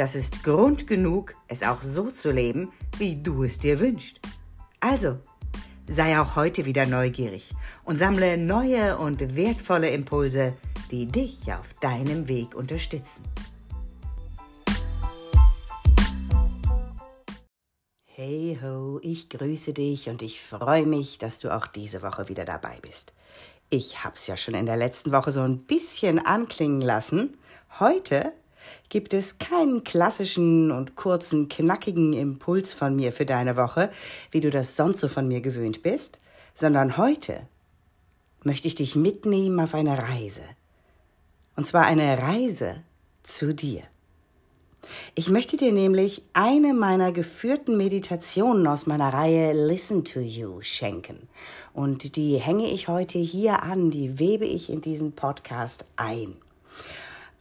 das ist Grund genug, es auch so zu leben, wie du es dir wünschst. Also, sei auch heute wieder neugierig und sammle neue und wertvolle Impulse, die dich auf deinem Weg unterstützen. Hey ho, ich grüße dich und ich freue mich, dass du auch diese Woche wieder dabei bist. Ich hab's ja schon in der letzten Woche so ein bisschen anklingen lassen. Heute gibt es keinen klassischen und kurzen, knackigen Impuls von mir für deine Woche, wie du das sonst so von mir gewöhnt bist, sondern heute möchte ich dich mitnehmen auf eine Reise. Und zwar eine Reise zu dir. Ich möchte dir nämlich eine meiner geführten Meditationen aus meiner Reihe Listen to You schenken. Und die hänge ich heute hier an, die webe ich in diesen Podcast ein.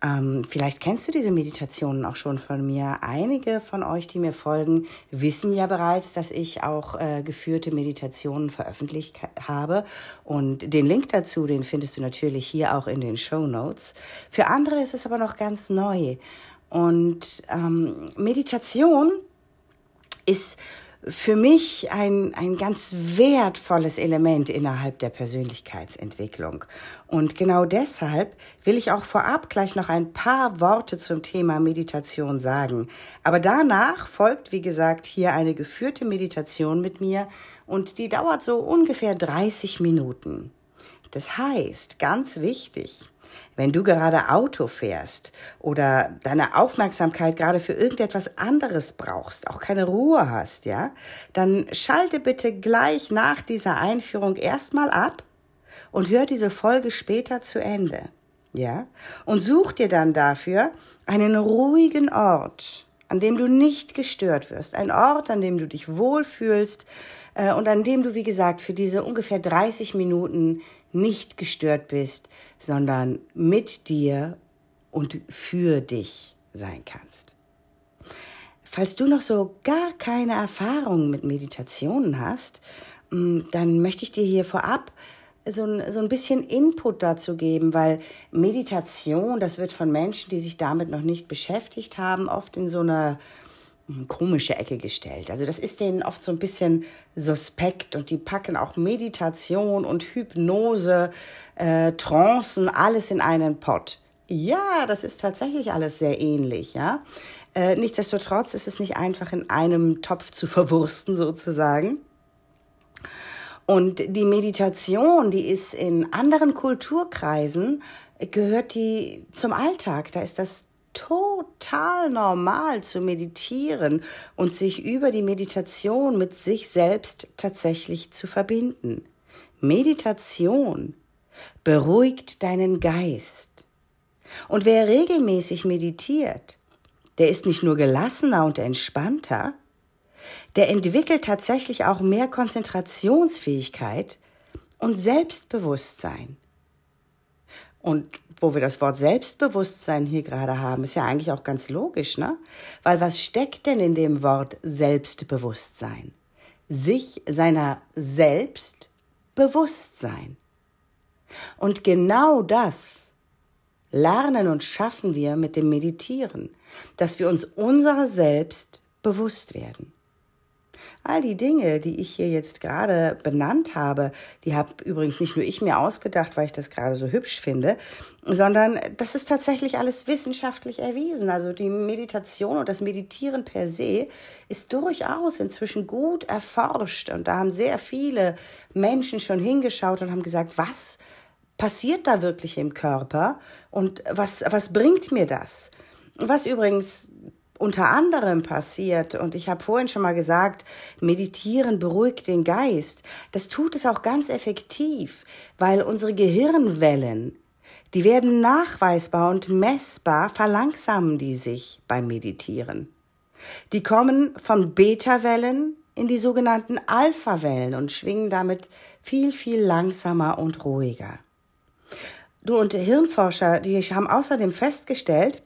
Ähm, vielleicht kennst du diese Meditationen auch schon von mir. Einige von euch, die mir folgen, wissen ja bereits, dass ich auch äh, geführte Meditationen veröffentlicht habe. Und den Link dazu, den findest du natürlich hier auch in den Show Notes. Für andere ist es aber noch ganz neu. Und ähm, Meditation ist für mich ein, ein ganz wertvolles Element innerhalb der Persönlichkeitsentwicklung. Und genau deshalb will ich auch vorab gleich noch ein paar Worte zum Thema Meditation sagen. Aber danach folgt, wie gesagt, hier eine geführte Meditation mit mir und die dauert so ungefähr 30 Minuten. Das heißt, ganz wichtig, wenn du gerade Auto fährst oder deine Aufmerksamkeit gerade für irgendetwas anderes brauchst, auch keine Ruhe hast, ja, dann schalte bitte gleich nach dieser Einführung erstmal ab und hör diese Folge später zu Ende. Ja? Und such dir dann dafür einen ruhigen Ort, an dem du nicht gestört wirst. Ein Ort, an dem du dich wohlfühlst äh, und an dem du, wie gesagt, für diese ungefähr 30 Minuten nicht gestört bist, sondern mit dir und für dich sein kannst. Falls du noch so gar keine Erfahrung mit Meditationen hast, mm, dann möchte ich dir hier vorab so ein, so ein bisschen Input dazu geben, weil Meditation, das wird von Menschen, die sich damit noch nicht beschäftigt haben, oft in so einer komische Ecke gestellt. Also das ist denen oft so ein bisschen suspekt und die packen auch Meditation und Hypnose, äh, Trancen, alles in einen Pott. Ja, das ist tatsächlich alles sehr ähnlich, ja. Äh, nichtsdestotrotz ist es nicht einfach in einem Topf zu verwursten sozusagen. Und die Meditation, die ist in anderen Kulturkreisen, gehört die zum Alltag. Da ist das total normal zu meditieren und sich über die Meditation mit sich selbst tatsächlich zu verbinden. Meditation beruhigt deinen Geist. Und wer regelmäßig meditiert, der ist nicht nur gelassener und entspannter, der entwickelt tatsächlich auch mehr Konzentrationsfähigkeit und Selbstbewusstsein. Und wo wir das Wort Selbstbewusstsein hier gerade haben, ist ja eigentlich auch ganz logisch, ne? Weil was steckt denn in dem Wort Selbstbewusstsein? Sich seiner selbst bewusst sein. Und genau das lernen und schaffen wir mit dem Meditieren, dass wir uns unserer selbst bewusst werden. All die Dinge, die ich hier jetzt gerade benannt habe, die habe übrigens nicht nur ich mir ausgedacht, weil ich das gerade so hübsch finde, sondern das ist tatsächlich alles wissenschaftlich erwiesen. Also die Meditation und das Meditieren per se ist durchaus inzwischen gut erforscht und da haben sehr viele Menschen schon hingeschaut und haben gesagt, was passiert da wirklich im Körper und was, was bringt mir das? Was übrigens unter anderem passiert, und ich habe vorhin schon mal gesagt, meditieren beruhigt den Geist, das tut es auch ganz effektiv, weil unsere Gehirnwellen die werden nachweisbar und messbar, verlangsamen die sich beim Meditieren. Die kommen von Beta-Wellen in die sogenannten Alpha-Wellen und schwingen damit viel, viel langsamer und ruhiger. Du und Hirnforscher, die haben außerdem festgestellt,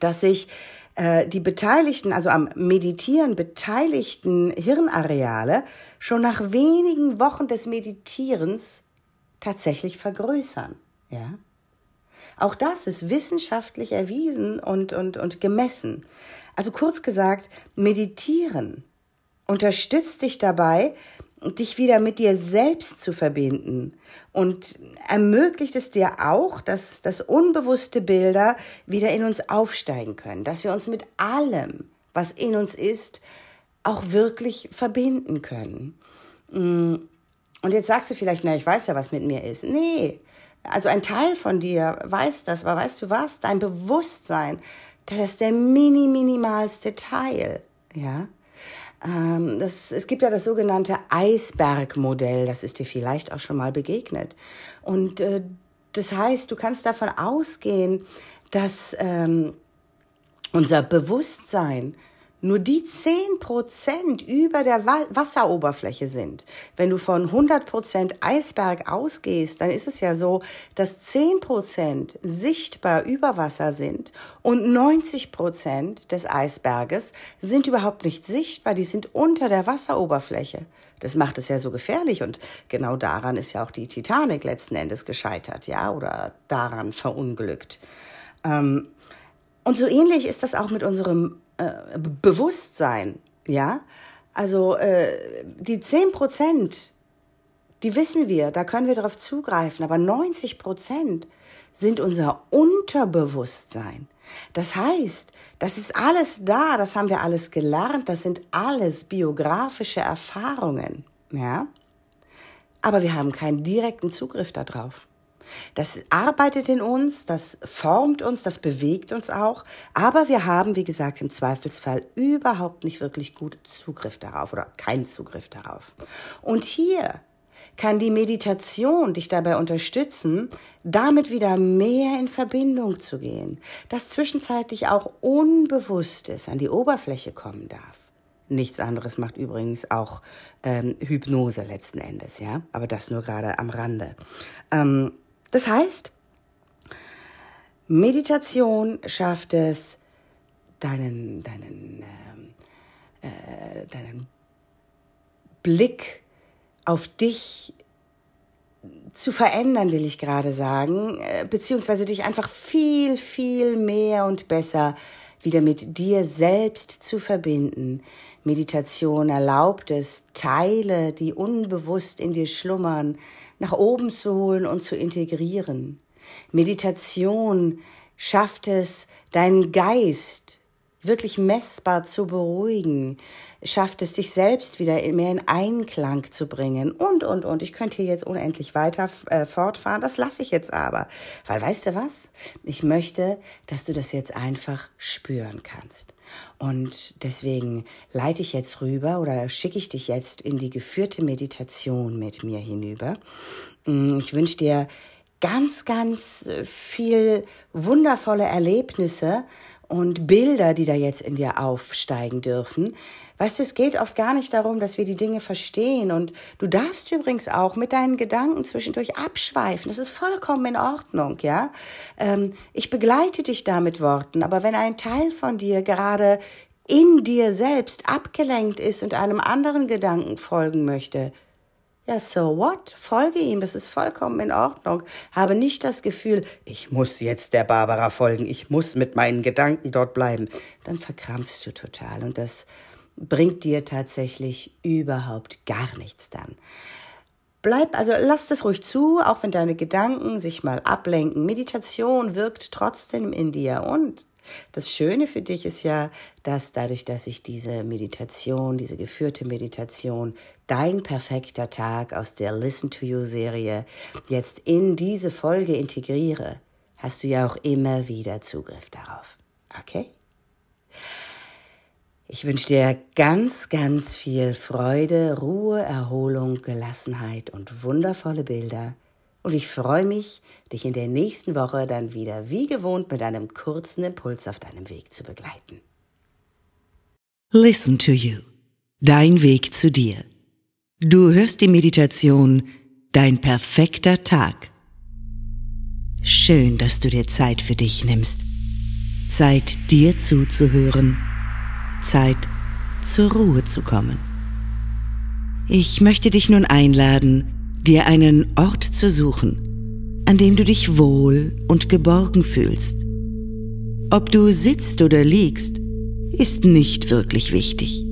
dass sich äh, die beteiligten, also am Meditieren beteiligten Hirnareale schon nach wenigen Wochen des Meditierens tatsächlich vergrößern. Ja? Auch das ist wissenschaftlich erwiesen und, und, und gemessen. Also kurz gesagt, meditieren unterstützt dich dabei, dich wieder mit dir selbst zu verbinden und ermöglicht es dir auch, dass, dass unbewusste Bilder wieder in uns aufsteigen können, dass wir uns mit allem, was in uns ist, auch wirklich verbinden können. Mm. Und jetzt sagst du vielleicht, na, ich weiß ja, was mit mir ist. Nee, also ein Teil von dir weiß das, aber weißt du was? Dein Bewusstsein, das ist der mini, minimalste Teil, ja. Ähm, das, es gibt ja das sogenannte Eisbergmodell, das ist dir vielleicht auch schon mal begegnet. Und äh, das heißt, du kannst davon ausgehen, dass ähm, unser Bewusstsein nur die zehn Prozent über der Wasseroberfläche sind. Wenn du von 100 Prozent Eisberg ausgehst, dann ist es ja so, dass zehn Prozent sichtbar über Wasser sind und 90 Prozent des Eisberges sind überhaupt nicht sichtbar, die sind unter der Wasseroberfläche. Das macht es ja so gefährlich und genau daran ist ja auch die Titanic letzten Endes gescheitert, ja, oder daran verunglückt. Ähm, und so ähnlich ist das auch mit unserem äh, Bewusstsein, ja. Also äh, die 10 Prozent, die wissen wir, da können wir darauf zugreifen, aber 90 Prozent sind unser Unterbewusstsein. Das heißt, das ist alles da, das haben wir alles gelernt, das sind alles biografische Erfahrungen, ja. Aber wir haben keinen direkten Zugriff darauf. Das arbeitet in uns, das formt uns, das bewegt uns auch, aber wir haben, wie gesagt, im Zweifelsfall überhaupt nicht wirklich gut Zugriff darauf oder keinen Zugriff darauf. Und hier kann die Meditation dich dabei unterstützen, damit wieder mehr in Verbindung zu gehen, das zwischenzeitlich auch Unbewusstes an die Oberfläche kommen darf. Nichts anderes macht übrigens auch ähm, Hypnose letzten Endes, ja, aber das nur gerade am Rande. Ähm, das heißt, Meditation schafft es, deinen, deinen, äh, äh, deinen Blick auf dich zu verändern, will ich gerade sagen, äh, beziehungsweise dich einfach viel, viel mehr und besser wieder mit dir selbst zu verbinden. Meditation erlaubt es, Teile, die unbewusst in dir schlummern, nach oben zu holen und zu integrieren. Meditation schafft es, deinen Geist wirklich messbar zu beruhigen, schafft es, dich selbst wieder mehr in Einklang zu bringen und, und, und. Ich könnte hier jetzt unendlich weiter äh, fortfahren, das lasse ich jetzt aber. Weil weißt du was? Ich möchte, dass du das jetzt einfach spüren kannst. Und deswegen leite ich jetzt rüber oder schicke ich dich jetzt in die geführte Meditation mit mir hinüber. Mm, ich wünsche dir ganz, ganz viel wundervolle Erlebnisse und Bilder, die da jetzt in dir aufsteigen dürfen. Weißt du, es geht oft gar nicht darum, dass wir die Dinge verstehen. Und du darfst übrigens auch mit deinen Gedanken zwischendurch abschweifen. Das ist vollkommen in Ordnung, ja. Ähm, ich begleite dich da mit Worten. Aber wenn ein Teil von dir gerade in dir selbst abgelenkt ist und einem anderen Gedanken folgen möchte, ja, so what? Folge ihm, das ist vollkommen in Ordnung. Habe nicht das Gefühl, ich muss jetzt der Barbara folgen, ich muss mit meinen Gedanken dort bleiben. Dann verkrampfst du total und das bringt dir tatsächlich überhaupt gar nichts dann. Bleib, also lass das ruhig zu, auch wenn deine Gedanken sich mal ablenken. Meditation wirkt trotzdem in dir und das Schöne für dich ist ja, dass dadurch, dass ich diese Meditation, diese geführte Meditation, dein perfekter Tag aus der Listen to You Serie jetzt in diese Folge integriere, hast du ja auch immer wieder Zugriff darauf. Okay? Ich wünsche dir ganz, ganz viel Freude, Ruhe, Erholung, Gelassenheit und wundervolle Bilder und ich freue mich, dich in der nächsten Woche dann wieder wie gewohnt mit einem kurzen Impuls auf deinem Weg zu begleiten. Listen to You. Dein Weg zu dir. Du hörst die Meditation Dein perfekter Tag. Schön, dass du dir Zeit für dich nimmst. Zeit, dir zuzuhören. Zeit, zur Ruhe zu kommen. Ich möchte dich nun einladen, dir einen Ort zu suchen, an dem du dich wohl und geborgen fühlst. Ob du sitzt oder liegst, ist nicht wirklich wichtig.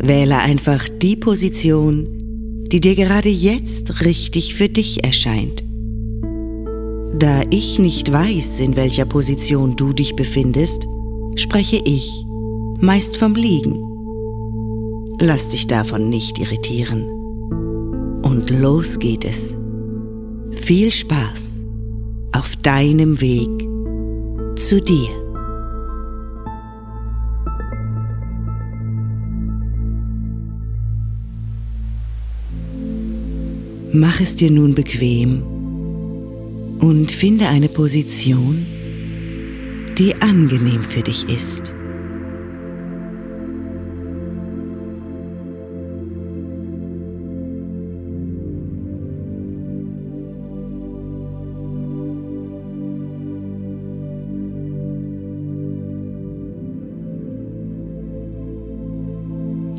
Wähle einfach die Position, die dir gerade jetzt richtig für dich erscheint. Da ich nicht weiß, in welcher Position du dich befindest, spreche ich meist vom Liegen. Lass dich davon nicht irritieren. Und los geht es. Viel Spaß auf deinem Weg zu dir. Mach es dir nun bequem und finde eine Position, die angenehm für dich ist.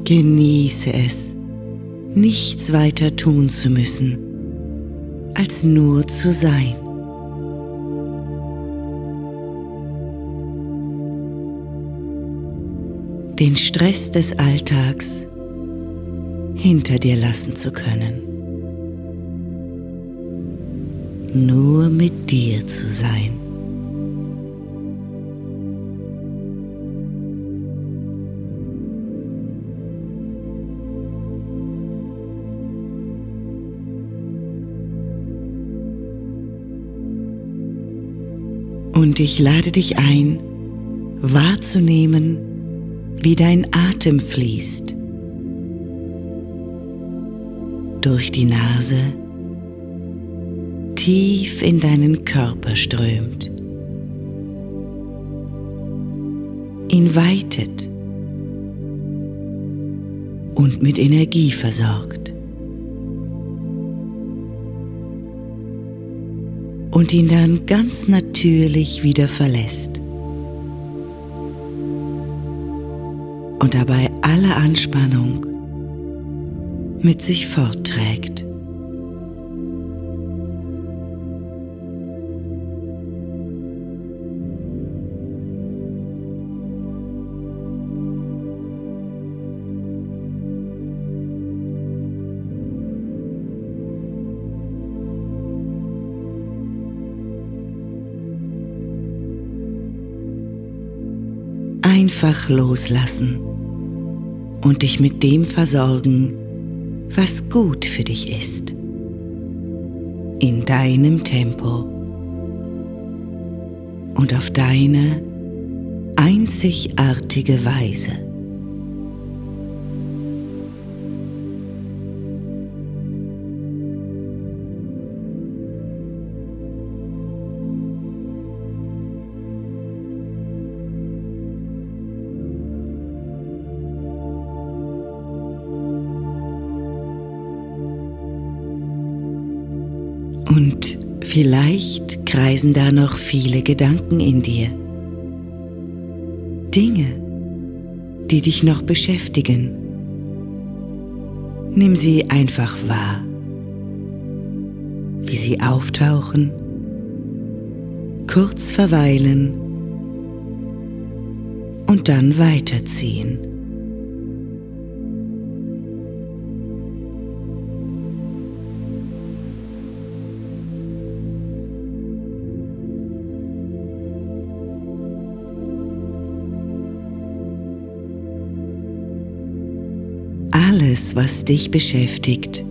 Genieße es, nichts weiter tun zu müssen, als nur zu sein. Den Stress des Alltags hinter dir lassen zu können. Nur mit dir zu sein. Und ich lade dich ein, wahrzunehmen, wie dein Atem fließt. Durch die Nase tief in deinen Körper strömt. Ihn weitet und mit Energie versorgt. Und ihn dann ganz natürlich wieder verlässt. Und dabei alle Anspannung mit sich fortträgt. Einfach loslassen und dich mit dem versorgen, was gut für dich ist. In deinem Tempo und auf deine einzigartige Weise. Vielleicht kreisen da noch viele Gedanken in dir. Dinge, die dich noch beschäftigen. Nimm sie einfach wahr, wie sie auftauchen, kurz verweilen und dann weiterziehen. Was dich beschäftigt,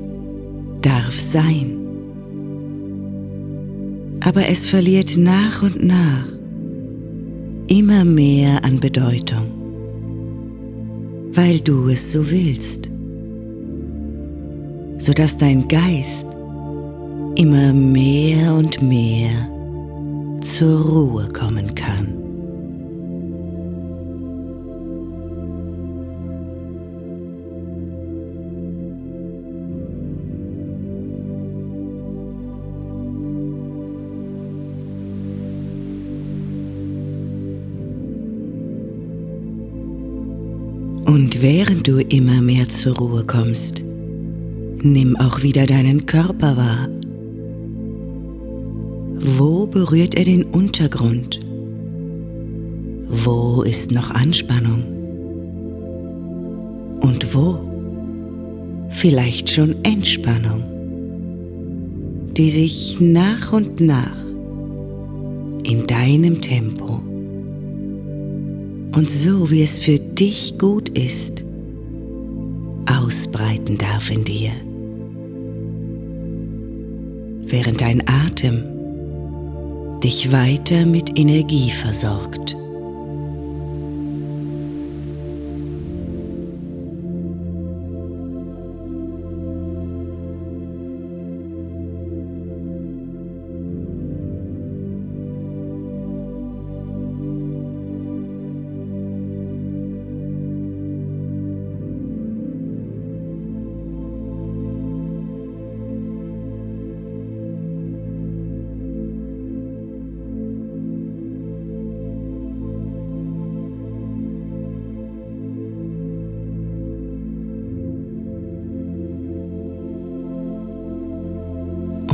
darf sein. Aber es verliert nach und nach immer mehr an Bedeutung, weil du es so willst, sodass dein Geist immer mehr und mehr zur Ruhe kommen kann. Während du immer mehr zur Ruhe kommst, nimm auch wieder deinen Körper wahr. Wo berührt er den Untergrund? Wo ist noch Anspannung? Und wo? Vielleicht schon Entspannung, die sich nach und nach in deinem Tempo und so wie es für dich gut ist, ausbreiten darf in dir, während dein Atem dich weiter mit Energie versorgt.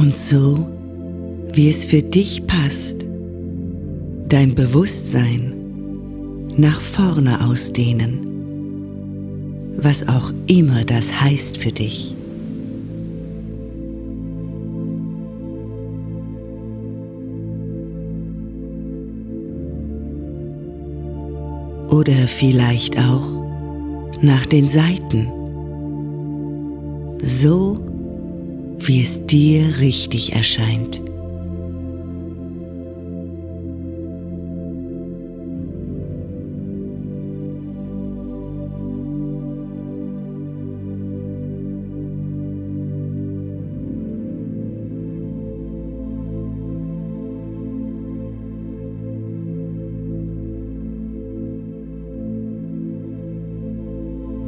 Und so, wie es für dich passt, dein Bewusstsein nach vorne ausdehnen, was auch immer das heißt für dich. Oder vielleicht auch nach den Seiten, so wie es dir richtig erscheint.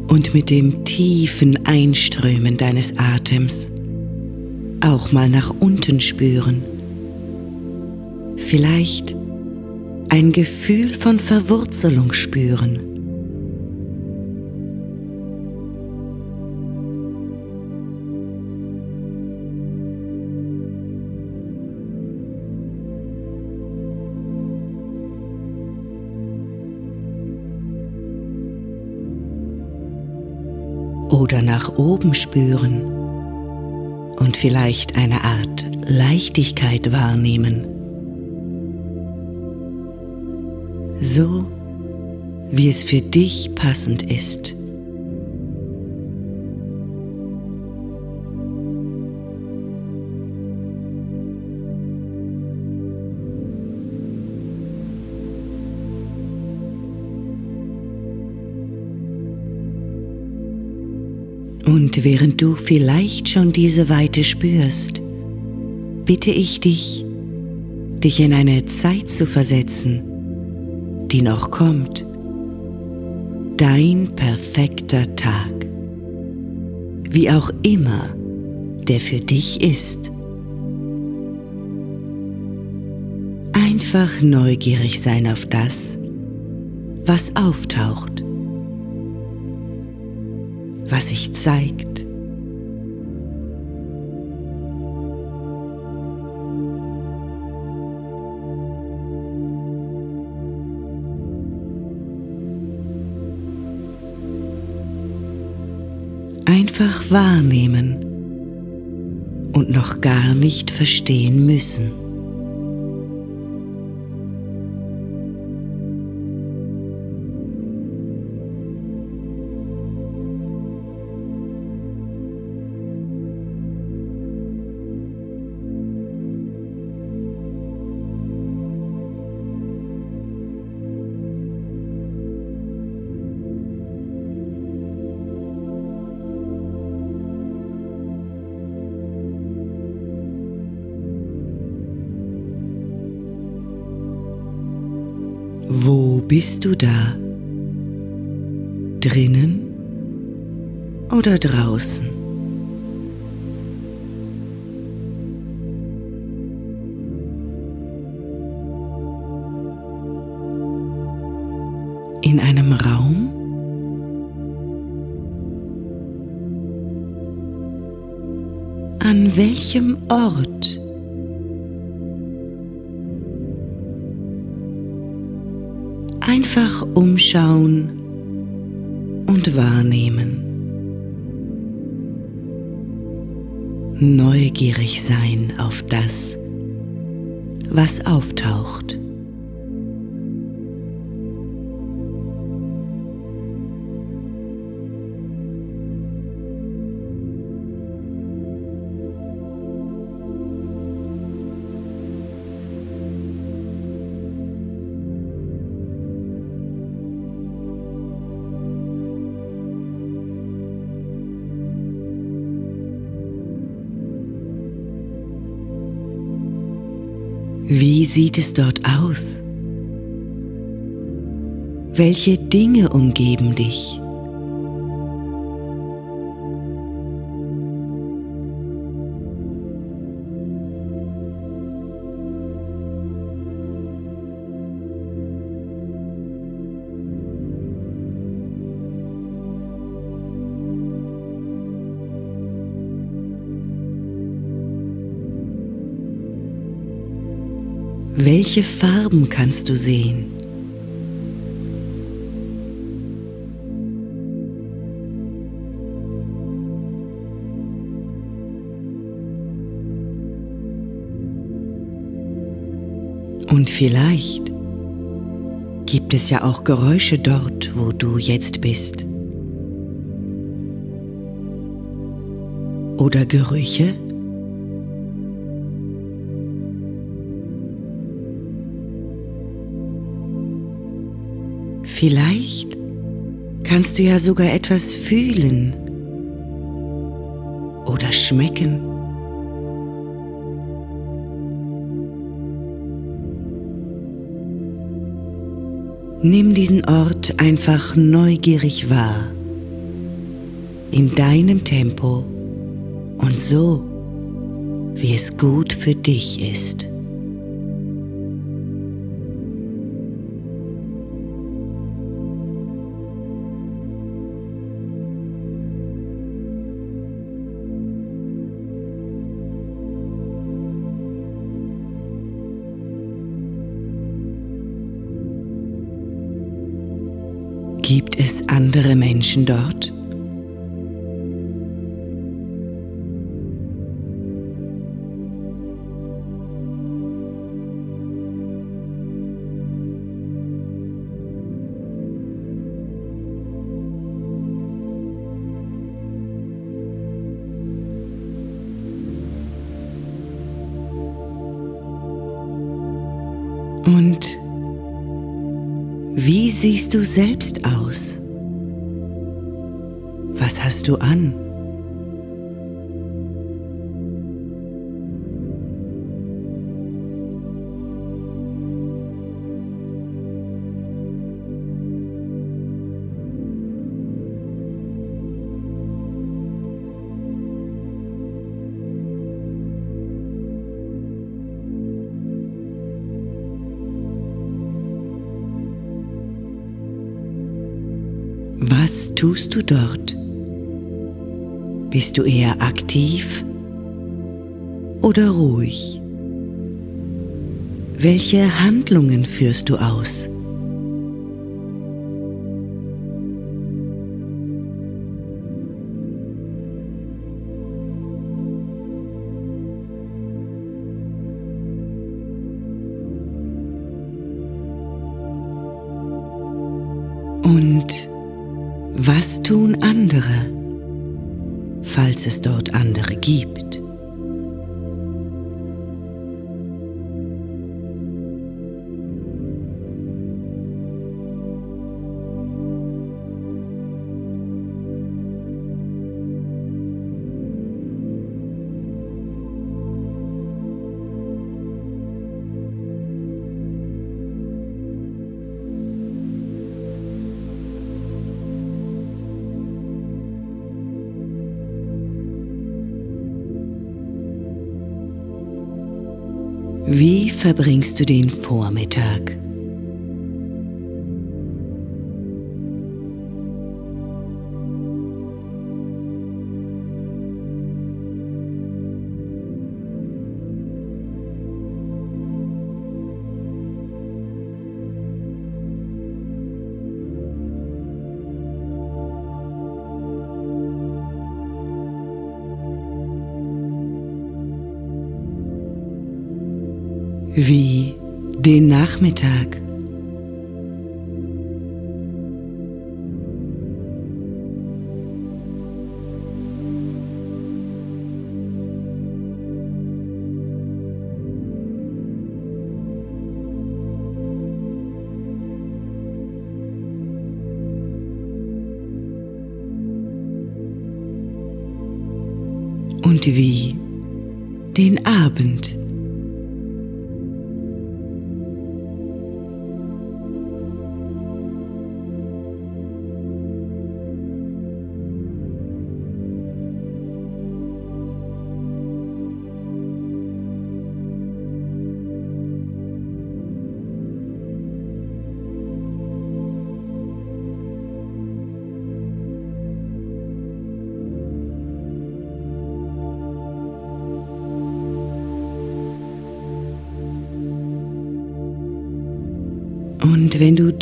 Und mit dem tiefen Einströmen deines Atems auch mal nach unten spüren. Vielleicht ein Gefühl von Verwurzelung spüren. Oder nach oben spüren und vielleicht eine Art Leichtigkeit wahrnehmen. So wie es für dich passend ist. Und während du vielleicht schon diese Weite spürst, bitte ich dich, dich in eine Zeit zu versetzen, die noch kommt. Dein perfekter Tag. Wie auch immer der für dich ist. Einfach neugierig sein auf das, was auftaucht was sich zeigt. Einfach wahrnehmen und noch gar nicht verstehen müssen. Bist du da? Drinnen oder draußen? In einem Raum? An welchem Ort? Einfach umschauen und wahrnehmen. Neugierig sein auf das, was auftaucht. Sieht es dort aus? Welche Dinge umgeben dich? Welche Farben kannst du sehen? Und vielleicht gibt es ja auch Geräusche dort, wo du jetzt bist. Oder Gerüche? Vielleicht kannst du ja sogar etwas fühlen oder schmecken. Nimm diesen Ort einfach neugierig wahr, in deinem Tempo und so, wie es gut für dich ist. Gibt es andere Menschen dort? Und wie siehst du selbst aus? Was hast du an? Was tust du dort? Bist du eher aktiv oder ruhig? Welche Handlungen führst du aus? Und was tun andere, falls es dort andere gibt? Verbringst du den Vormittag? Wie den Nachmittag.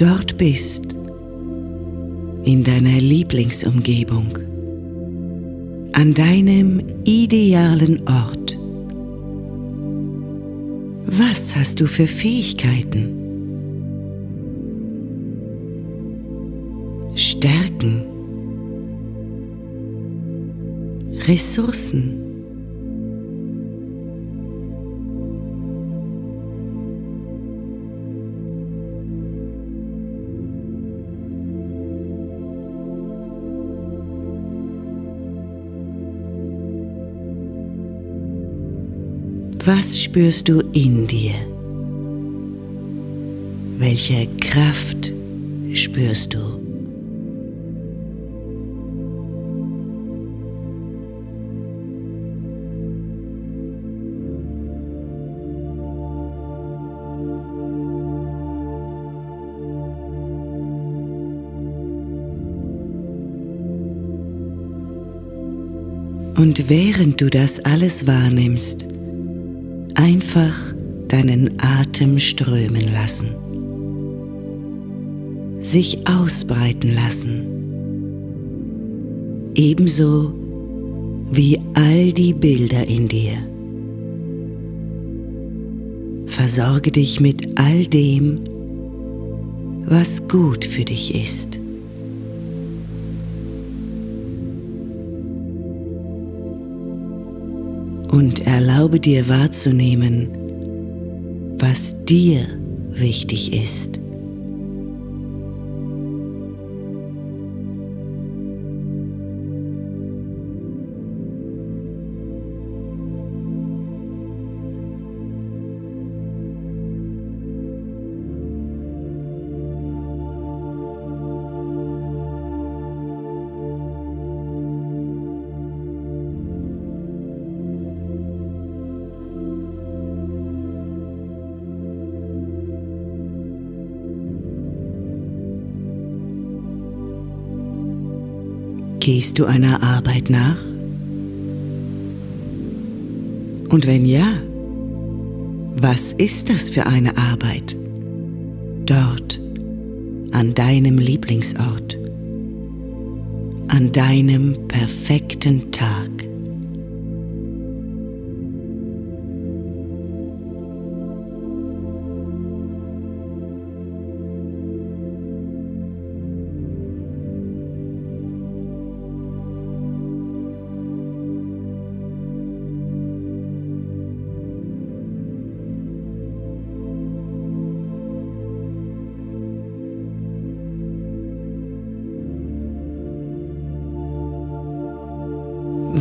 Dort bist, in deiner Lieblingsumgebung, an deinem idealen Ort, was hast du für Fähigkeiten? Stärken? Ressourcen? Was spürst du in dir? Welche Kraft spürst du? Und während du das alles wahrnimmst, einfach deinen Atem strömen lassen, sich ausbreiten lassen, ebenso wie all die Bilder in dir. Versorge dich mit all dem, was gut für dich ist. Und erlaube dir wahrzunehmen, was dir wichtig ist. Gehst du einer Arbeit nach? Und wenn ja, was ist das für eine Arbeit? Dort, an deinem Lieblingsort, an deinem perfekten Tag.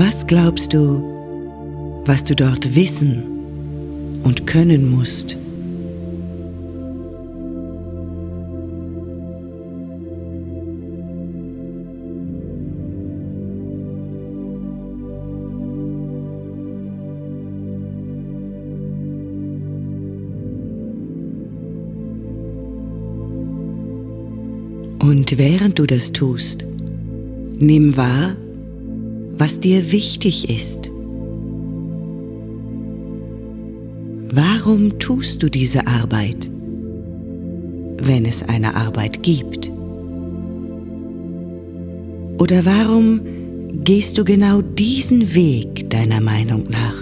Was glaubst du, was du dort wissen und können musst? Und während du das tust, nimm wahr, was dir wichtig ist. Warum tust du diese Arbeit, wenn es eine Arbeit gibt? Oder warum gehst du genau diesen Weg deiner Meinung nach?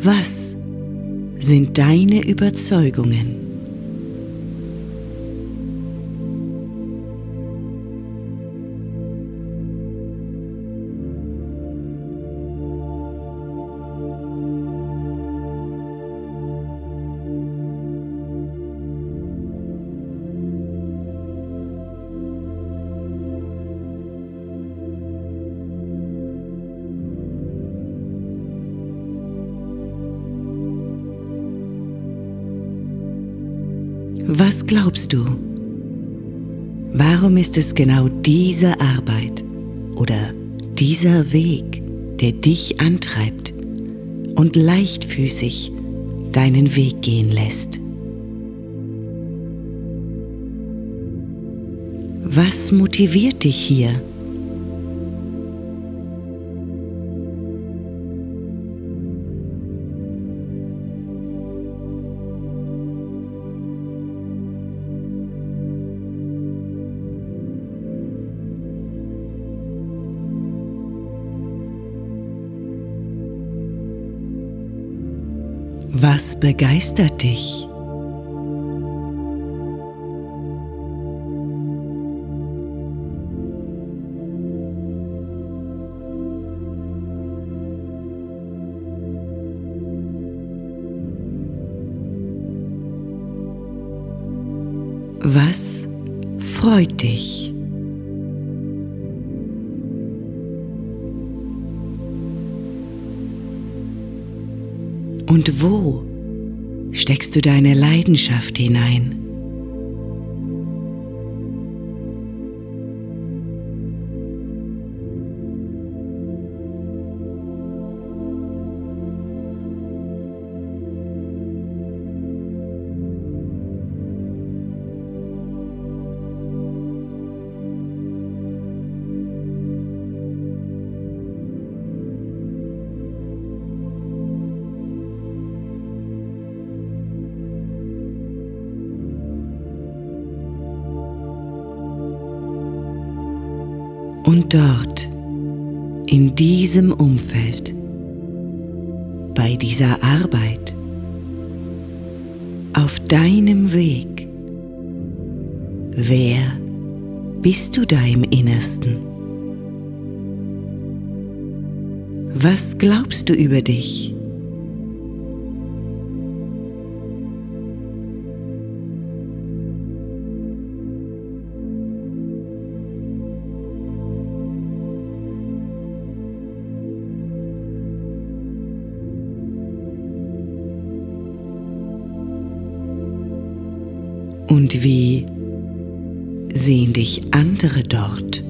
Was sind deine Überzeugungen? Was glaubst du? Warum ist es genau diese Arbeit oder dieser Weg, der dich antreibt und leichtfüßig deinen Weg gehen lässt? Was motiviert dich hier? Was begeistert dich? Was freut dich? Und wo steckst du deine Leidenschaft hinein? Über dich? Und wie sehen dich andere dort?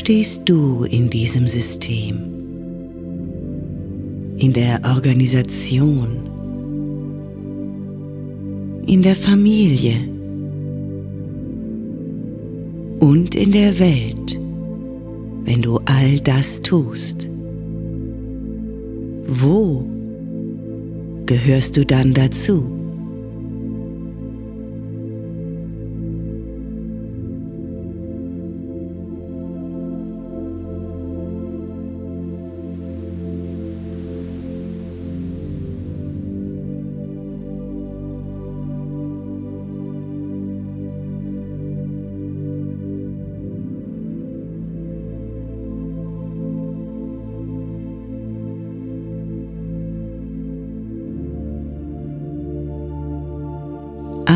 Stehst du in diesem System? In der Organisation? In der Familie? Und in der Welt, wenn du all das tust? Wo gehörst du dann dazu?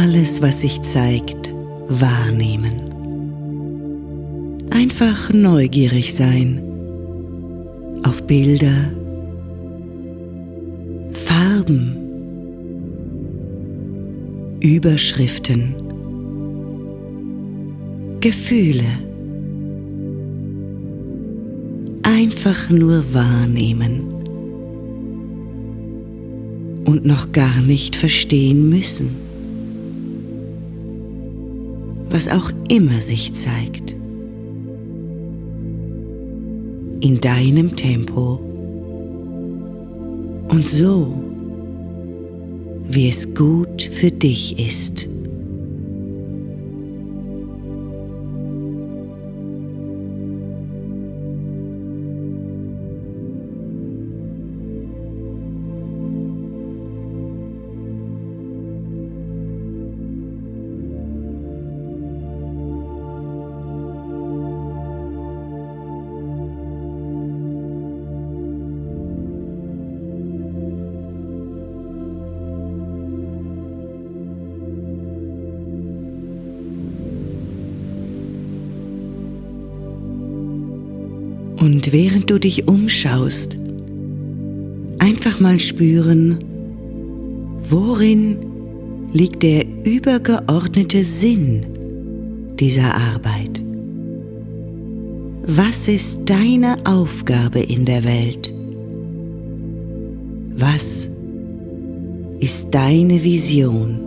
Alles, was sich zeigt, wahrnehmen. Einfach neugierig sein auf Bilder, Farben, Überschriften, Gefühle. Einfach nur wahrnehmen und noch gar nicht verstehen müssen, was auch immer sich zeigt. In deinem Tempo und so, wie es gut für dich ist. Und während du dich umschaust, einfach mal spüren, worin liegt der übergeordnete Sinn dieser Arbeit? Was ist deine Aufgabe in der Welt? Was ist deine Vision?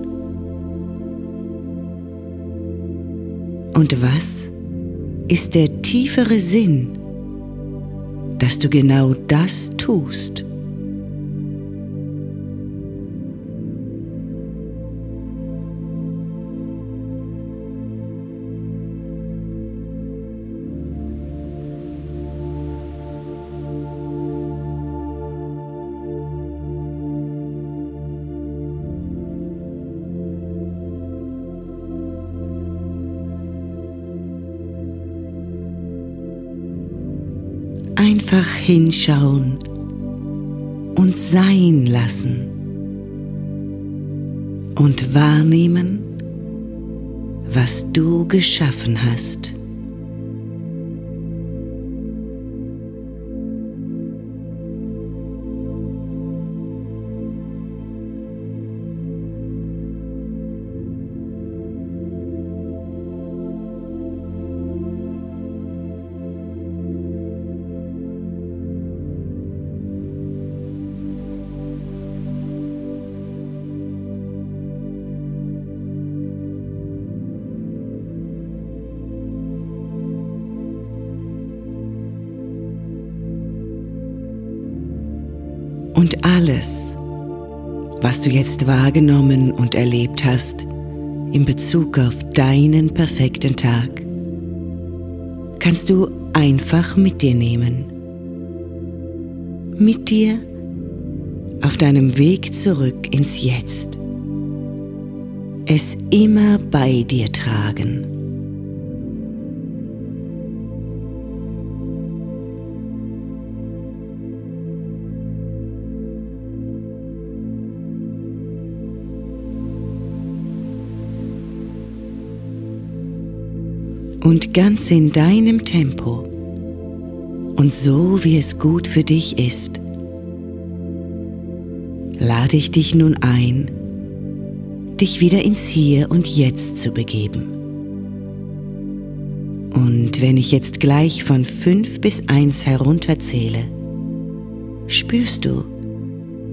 Und was ist der tiefere Sinn dass du genau das tust. Einfach hinschauen und sein lassen und wahrnehmen, was du geschaffen hast. Was du jetzt wahrgenommen und erlebt hast in Bezug auf deinen perfekten Tag, kannst du einfach mit dir nehmen. Mit dir auf deinem Weg zurück ins Jetzt. Es immer bei dir tragen. Und ganz in deinem Tempo und so wie es gut für dich ist, lade ich dich nun ein, dich wieder ins Hier und Jetzt zu begeben. Und wenn ich jetzt gleich von fünf bis eins herunterzähle, spürst du,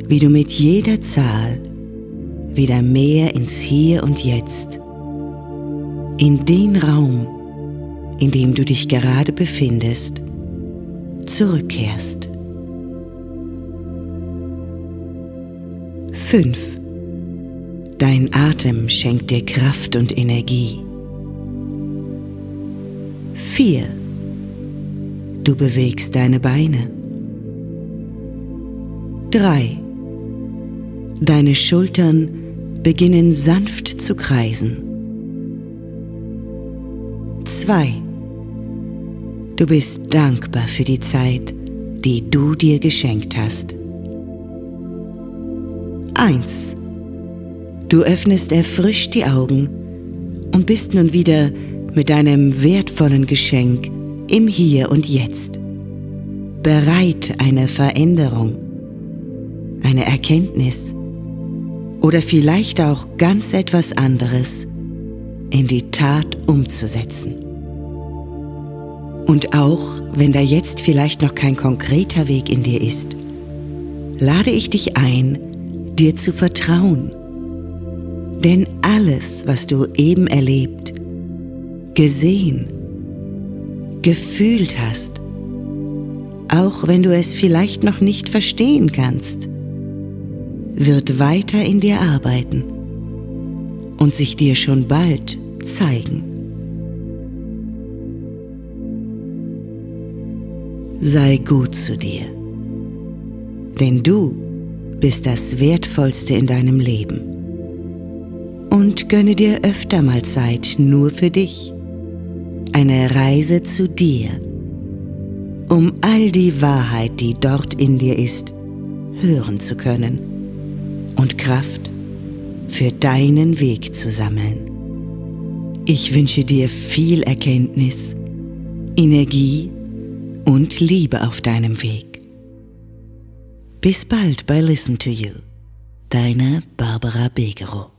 wie du mit jeder Zahl wieder mehr ins Hier und Jetzt, in den Raum, in dem du dich gerade befindest, zurückkehrst. 5. Dein Atem schenkt dir Kraft und Energie. 4. Du bewegst deine Beine. 3. Deine Schultern beginnen sanft zu kreisen. 2. Du bist dankbar für die Zeit, die du dir geschenkt hast. 1. Du öffnest erfrischt die Augen und bist nun wieder mit deinem wertvollen Geschenk im Hier und Jetzt, bereit, eine Veränderung, eine Erkenntnis oder vielleicht auch ganz etwas anderes in die Tat umzusetzen. Und auch wenn da jetzt vielleicht noch kein konkreter Weg in dir ist, lade ich dich ein, dir zu vertrauen. Denn alles, was du eben erlebt, gesehen, gefühlt hast, auch wenn du es vielleicht noch nicht verstehen kannst, wird weiter in dir arbeiten und sich dir schon bald zeigen. Sei gut zu dir, denn du bist das Wertvollste in deinem Leben. Und gönne dir öfter mal Zeit nur für dich. Eine Reise zu dir, um all die Wahrheit, die dort in dir ist, hören zu können und Kraft für deinen Weg zu sammeln. Ich wünsche dir viel Erkenntnis, Energie und Liebe auf deinem Weg. Bis bald bei Listen to You, deine Barbara Begerow.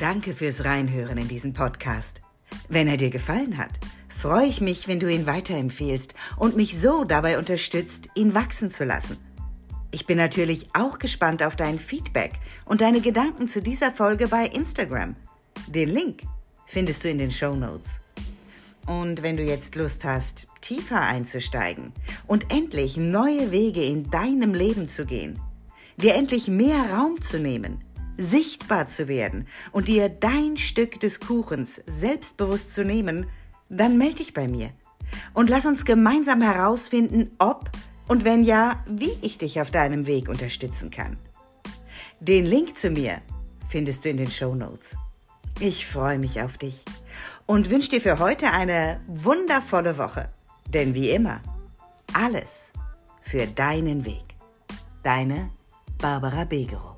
Danke fürs Reinhören in diesen Podcast. Wenn er dir gefallen hat, freue ich mich, wenn du ihn weiterempfehlst und mich so dabei unterstützt, ihn wachsen zu lassen. Ich bin natürlich auch gespannt auf dein Feedback und deine Gedanken zu dieser Folge bei Instagram. Den Link findest du in den Show Notes. Und wenn du jetzt Lust hast, tiefer einzusteigen und endlich neue Wege in deinem Leben zu gehen, dir endlich mehr Raum zu nehmen, sichtbar zu werden und dir dein Stück des Kuchens selbstbewusst zu nehmen, dann melde dich bei mir und lass uns gemeinsam herausfinden, ob und wenn ja, wie ich dich auf deinem Weg unterstützen kann. Den Link zu mir findest du in den Show Notes. Ich freue mich auf dich und wünsche dir für heute eine wundervolle Woche. Denn wie immer, alles für deinen Weg. Deine Barbara Begerow.